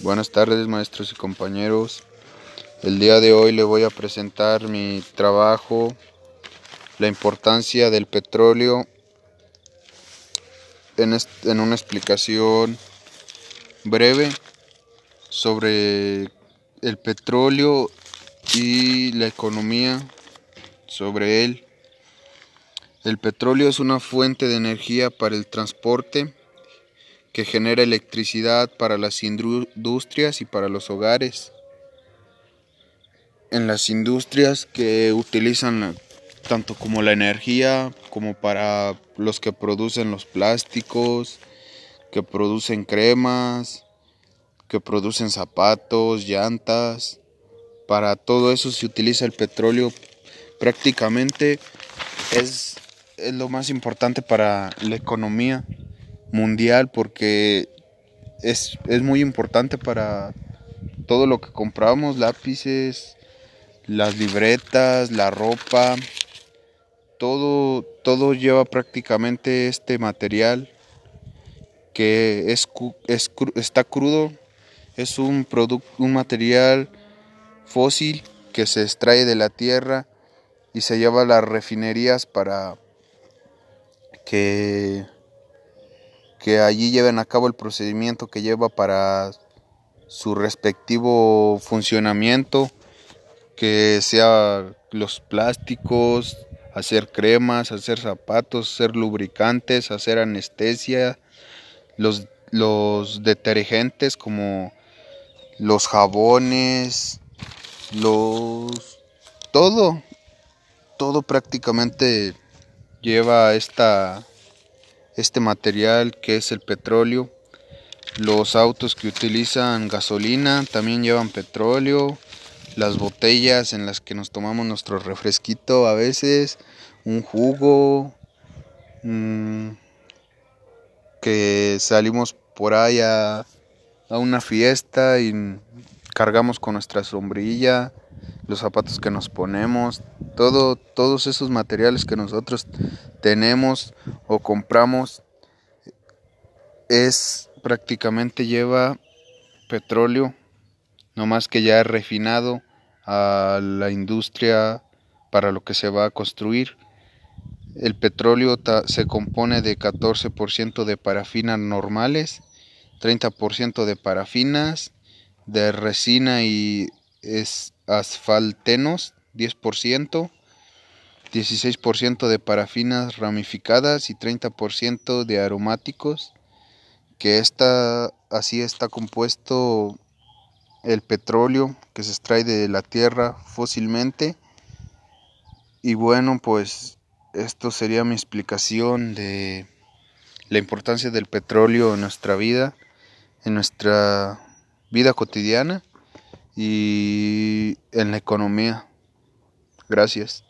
Buenas tardes maestros y compañeros. El día de hoy le voy a presentar mi trabajo, la importancia del petróleo en, en una explicación breve sobre el petróleo y la economía sobre él. El petróleo es una fuente de energía para el transporte que genera electricidad para las industrias y para los hogares. En las industrias que utilizan tanto como la energía como para los que producen los plásticos, que producen cremas, que producen zapatos, llantas. Para todo eso se utiliza el petróleo. Prácticamente es, es lo más importante para la economía mundial porque es, muy importante para todo lo que compramos, lápices, las libretas, la ropa, todo, todo lleva prácticamente este material que es, está crudo, es un, producto, un material fósil que se extrae de la tierra y se lleva a las refinerías para que que allí lleven a cabo el procedimiento que lleva para su respectivo funcionamiento, que sea los plásticos, hacer cremas, hacer zapatos, hacer lubricantes, hacer anestesia, los, los detergentes como los jabones, los todo, todo prácticamente lleva esta este material que es el petróleo. Los autos que utilizan gasolina también llevan petróleo. Las botellas en las que nos tomamos nuestro refresquito a veces, un jugo, mm, que salimos por ahí a, a una fiesta y cargamos con nuestra sombrilla, los zapatos que nos ponemos, todo, todos esos materiales que nosotros tenemos o compramos es prácticamente lleva petróleo, no más que ya refinado a la industria para lo que se va a construir. El petróleo se compone de 14% de parafinas normales, 30% de parafinas, de resina y es asfaltenos 10%, 16% de parafinas ramificadas y 30% de aromáticos, que está, así está compuesto el petróleo que se extrae de la tierra fósilmente. Y bueno, pues esto sería mi explicación de la importancia del petróleo en nuestra vida, en nuestra vida cotidiana y en la economía. Gracias.